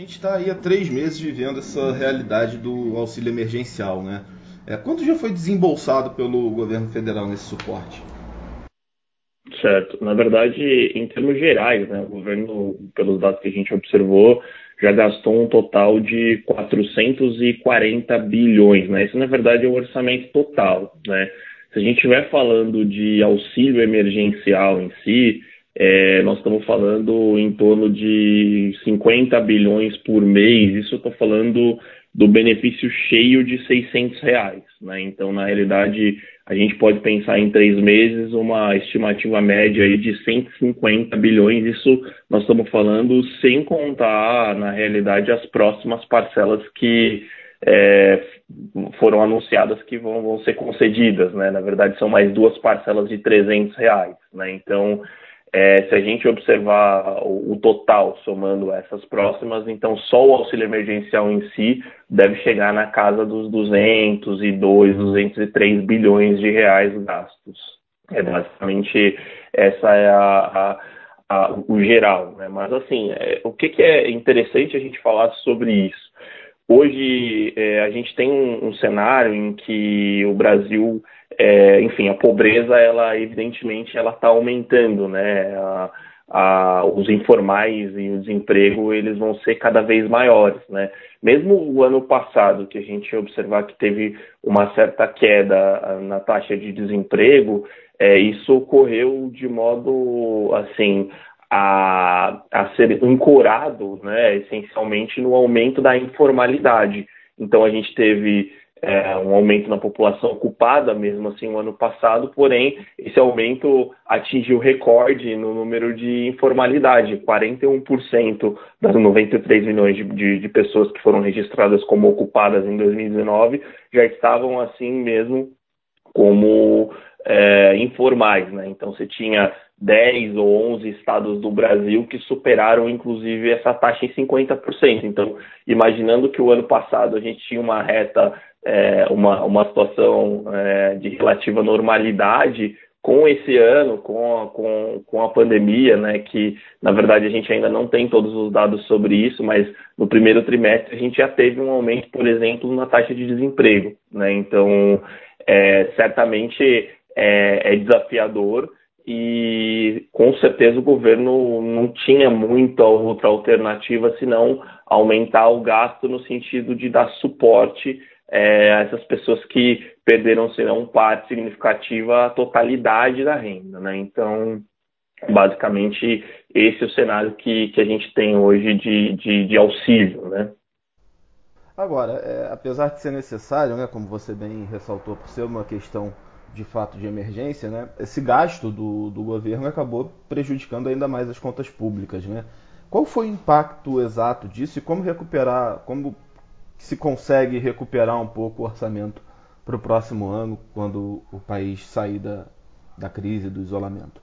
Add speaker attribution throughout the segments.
Speaker 1: gente está aí há três meses vivendo essa realidade do auxílio emergencial, né? É, quanto já foi desembolsado pelo governo federal nesse suporte?
Speaker 2: Certo. Na verdade, em termos gerais, né, o governo, pelos dados que a gente observou, já gastou um total de 440 bilhões. Né? Isso, na verdade, é o orçamento total. Né? Se a gente estiver falando de auxílio emergencial em si, é, nós estamos falando em torno de 50 bilhões por mês. Isso eu estou falando do benefício cheio de 600 reais. Né? Então, na realidade, a gente pode pensar em três meses uma estimativa média aí de 150 bilhões. Isso nós estamos falando sem contar, na realidade, as próximas parcelas que é, foram anunciadas que vão, vão, ser concedidas. Né? Na verdade, são mais duas parcelas de 300 reais. Né? Então, é, se a gente observar o, o, total somando essas próximas, então só o auxílio emergencial em si deve chegar na casa dos 202, 203 bilhões de reais gastos. É basicamente essa é a, a, a o geral. Né? Mas assim, é, o que, que, é interessante a gente falar sobre isso? Hoje é, a gente tem um, um cenário em que o Brasil é, enfim, a pobreza, ela evidentemente, ela está aumentando, né? A, a, os informais e o desemprego, eles vão ser cada vez maiores, né? Mesmo o ano passado, que a gente observar que teve uma certa queda na taxa de desemprego, é, isso ocorreu de modo, assim, a, a ser ancorado, né, essencialmente no aumento da informalidade. Então a gente teve é, um aumento na população ocupada, mesmo assim, no ano passado, porém, esse aumento atingiu recorde no número de informalidade. 41% das 93 milhões de, de, de, pessoas que foram registradas como ocupadas em 2019 já estavam, assim mesmo, como é, informais. Né? Então, você tinha 10 ou 11 estados do Brasil que superaram, inclusive, essa taxa em 50%. Então, imaginando que o ano passado a gente tinha uma reta, é, uma, uma situação é, de relativa normalidade, com esse ano, com a, com, com a pandemia, né, que na verdade a gente ainda não tem todos os dados sobre isso, mas no primeiro trimestre a gente já teve um aumento, por exemplo, na taxa de desemprego. Né? Então, é, certamente é, é desafiador e com certeza o governo não tinha muita outra alternativa senão aumentar o gasto no sentido de dar suporte é, a essas pessoas que perderam, se não parte significativa, a totalidade da renda. Né? Então, basicamente, esse é o cenário que, que a gente tem hoje de, de, de auxílio. Né?
Speaker 1: Agora, é, apesar de ser necessário, né, como você bem ressaltou, por ser uma questão de fato de emergência, né, esse gasto do, do governo acabou prejudicando ainda mais as contas públicas. Né? Qual foi o impacto exato disso e como recuperar, como se consegue recuperar um pouco o orçamento para o próximo ano, quando o país sair da, da crise, do isolamento?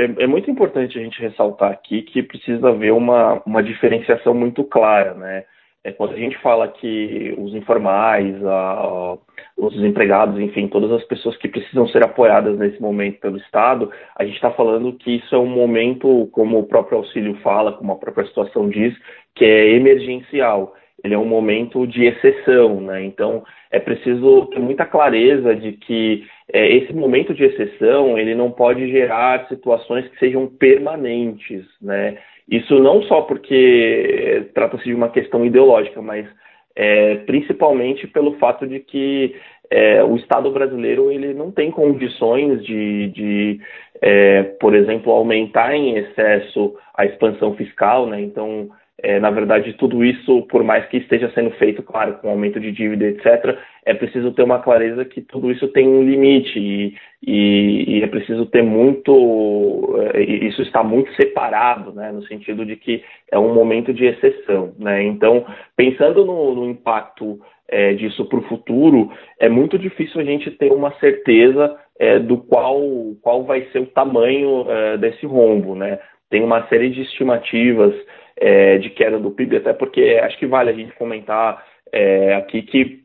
Speaker 2: É, é, muito importante a gente ressaltar aqui que precisa haver uma, uma diferenciação muito clara, né? É, quando a gente fala que os informais, a, a, os desempregados, enfim, todas as pessoas que precisam ser apoiadas nesse momento pelo Estado, a gente está falando que isso é um momento, como o próprio auxílio fala, como a própria situação diz, que é emergencial. Ele é um momento de exceção, né? Então é preciso ter muita clareza de que é, esse momento de exceção ele não pode gerar situações que sejam permanentes, né? Isso não só porque trata-se de uma questão ideológica, mas é, principalmente pelo fato de que é, o Estado brasileiro ele não tem condições de, de é, por exemplo, aumentar em excesso a expansão fiscal, né? Então, é, na verdade, tudo isso, por mais que esteja sendo feito, claro, com aumento de dívida, etc., é preciso ter uma clareza que tudo isso tem um limite e, e, e é preciso ter muito. É, isso está muito separado, né, no sentido de que é um momento de exceção. Né? Então, pensando no, no impacto é, disso para o futuro, é muito difícil a gente ter uma certeza é, do qual, qual vai ser o tamanho é, desse rombo. Né? Tem uma série de estimativas é, de queda do PIB, até porque acho que vale a gente comentar é, aqui que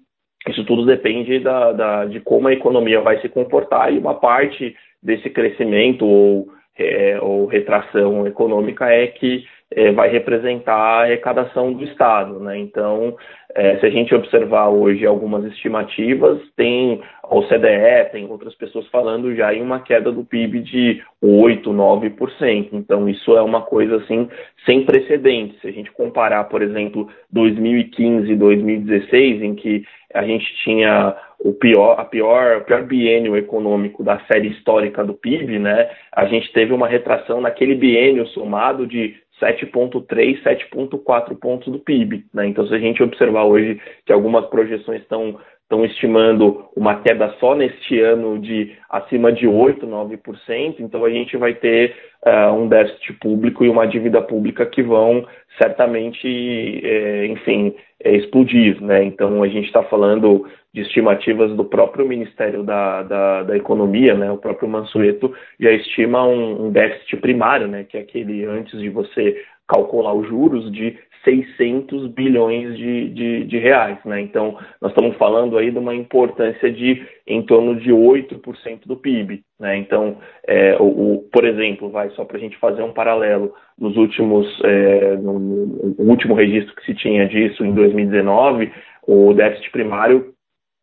Speaker 2: isso tudo depende da, da, de como a economia vai se comportar e uma parte desse crescimento ou é, ou retração econômica é que é, vai representar a arrecadação do Estado. Né? Então, é, se a gente observar hoje algumas estimativas, tem a OCDE, tem outras pessoas falando já em uma queda do PIB de 8, 9%. Então, isso é uma coisa assim sem precedentes. Se a gente comparar, por exemplo, 2015 e 2016, em que a gente tinha o pior, a pior, o pior biênio econômico da série histórica do PIB, né? A gente teve uma retração naquele biênio somado de 7,3, 7,4 pontos do PIB. Né? Então, se a gente observar hoje que algumas projeções estão estão estimando uma queda só neste ano de acima de 8, 9%, então a gente vai ter uh, um déficit público e uma dívida pública que vão certamente, é, enfim, explodir. Né? Então a gente está falando de estimativas do próprio Ministério da, da, da, Economia, né? o próprio Mansueto já estima um, um déficit primário, né? que é aquele antes de você calcular os juros de 600 bilhões de, de, de, reais. Né? Então, nós estamos falando aí de uma importância de em torno de 8% do PIB. Né? Então, é, o, o, por exemplo, vai só para a gente fazer um paralelo, nos últimos, é, no, no, último registro que se tinha disso, em 2019, o déficit primário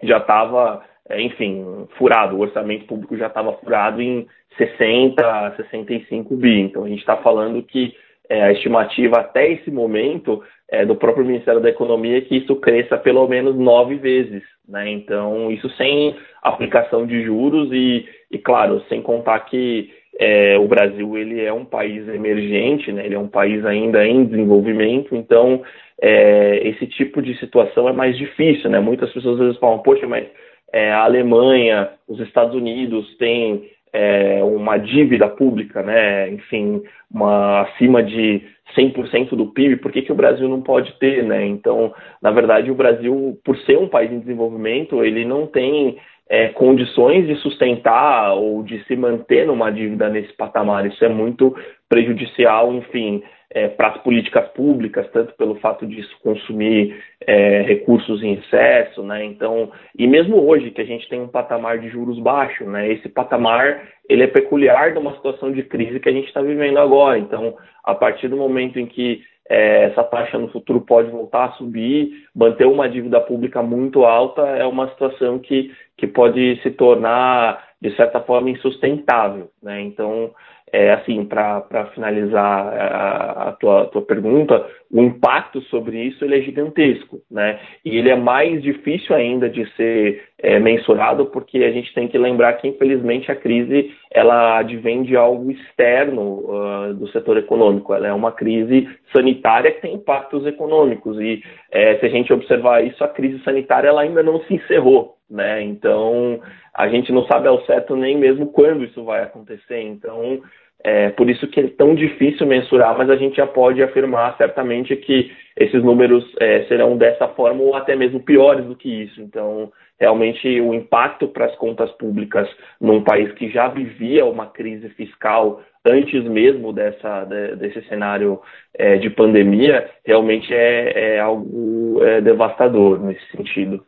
Speaker 2: já estava, é, enfim, furado, o orçamento público já estava furado em 60, 65 bi. Então, a gente está falando que é, a estimativa até esse momento é, do próprio Ministério da Economia que isso cresça pelo menos nove vezes. Né? Então, isso sem aplicação de juros e, e claro, sem contar que é, o Brasil ele é um país emergente, né? ele é um país ainda em desenvolvimento, então é, esse tipo de situação é mais difícil. Né? Muitas pessoas às vezes falam, poxa, mas é, a Alemanha, os Estados Unidos têm é, uma dívida pública, né? enfim, uma, acima de 100% do PIB, por que, que o Brasil não pode ter? Né? Então, na verdade, o Brasil, por ser um país em desenvolvimento, ele não tem é, condições de sustentar ou de se manter numa dívida nesse patamar. Isso é muito prejudicial, enfim, é, para as políticas públicas, tanto pelo fato de isso consumir é, recursos em excesso, né? Então, e mesmo hoje que a gente tem um patamar de juros baixo, né? Esse patamar ele é peculiar de uma situação de crise que a gente está vivendo agora. Então, a partir do momento em que é, essa taxa no futuro pode voltar a subir, manter uma dívida pública muito alta é uma situação que, que pode se tornar de certa forma insustentável, né? Então é, assim, para finalizar a, a, tua, tua pergunta, o impacto sobre isso ele é gigantesco, né? E ele é mais difícil ainda de ser é, mensurado porque a gente tem que lembrar que, infelizmente, a crise ela advém de algo externo uh, do setor econômico. Ela é uma crise sanitária que tem impactos econômicos e é, se a gente observar isso, a crise sanitária ela ainda não se encerrou, né? Então a gente não sabe ao certo nem mesmo quando isso vai acontecer. Então é por isso que é tão difícil mensurar, mas a gente já pode afirmar certamente que esses números é, serão dessa forma ou até mesmo piores do que isso. Então, realmente, o impacto para as contas públicas num país que já vivia uma crise fiscal antes mesmo dessa, de, desse cenário é, de pandemia, realmente é, é algo é, devastador nesse sentido.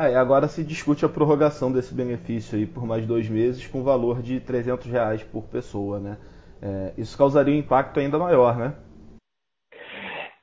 Speaker 1: Ah, e agora se discute a prorrogação desse benefício aí por mais dois meses com valor de 300 reais por pessoa, né? É, isso causaria um impacto ainda maior, né?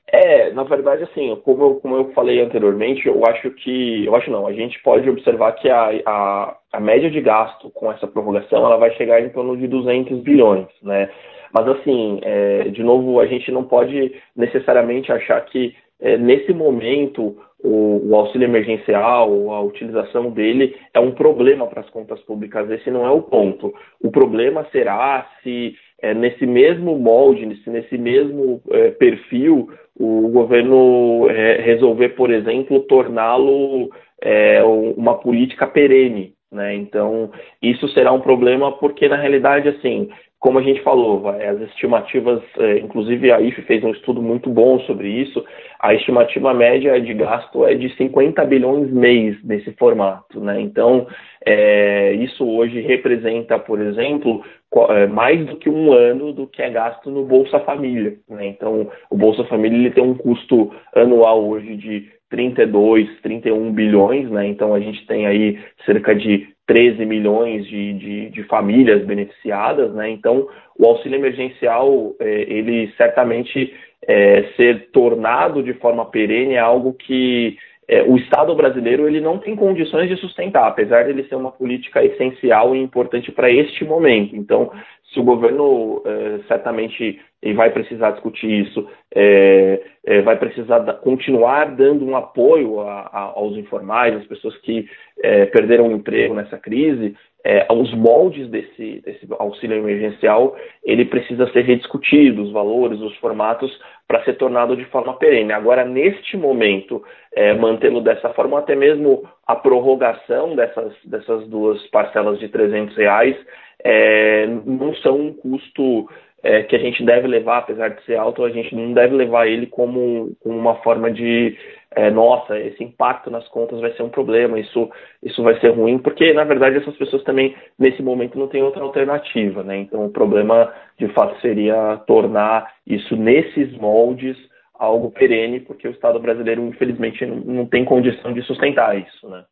Speaker 2: É, na verdade, assim, como eu, como eu falei anteriormente, eu acho que, eu acho não, a gente pode observar que a, a, a média de gasto com essa prorrogação, ela vai chegar em torno de 200 bilhões, né? Mas, assim, é, de novo, a gente não pode necessariamente achar que é, nesse momento o, o, auxílio emergencial, a utilização dele é um problema para as contas públicas. Esse não é o ponto. O problema será se é, nesse mesmo molde, se nesse mesmo é, perfil, o governo é, resolver, por exemplo, torná-lo é, uma política perene. Né? Então, isso será um problema porque, na realidade, assim, como a gente falou, as estimativas, é, inclusive a IFE fez um estudo muito bom sobre isso, a estimativa média de gasto é de 50 bilhões mês nesse formato. Né? Então, é, isso hoje representa, por exemplo, é, mais do que um ano do que é gasto no Bolsa Família. Né? Então, o Bolsa Família ele tem um custo anual hoje de 32, 31 bilhões, né? Então a gente tem aí cerca de 13 milhões de, de, de, famílias beneficiadas, né? Então, o auxílio emergencial, é, ele certamente é, ser tornado de forma perene é algo que é, o Estado brasileiro ele não tem condições de sustentar, apesar de ele ser uma política essencial e importante para este momento. Então, se o governo é, certamente vai precisar discutir isso, é, é, vai precisar da, continuar dando um apoio a, a, aos informais, às pessoas que é, perderam o emprego nessa crise, é, os moldes desse, desse, auxílio emergencial, ele precisa ser rediscutido, os valores, os formatos, para ser tornado de forma perene. Agora, neste momento, é, mantê-lo dessa forma, até mesmo a prorrogação dessas, dessas duas parcelas de 300 reais, é, não são um custo é, que a gente deve levar, apesar de ser alto, a gente não deve levar ele como, como uma forma de, é, nossa, esse impacto nas contas vai ser um problema, isso, isso vai ser ruim, porque na verdade essas pessoas também, nesse momento, não têm outra alternativa, né? Então o problema, de fato, seria tornar isso nesses moldes algo perene, porque o Estado brasileiro, infelizmente, não, não tem condição de sustentar isso, né?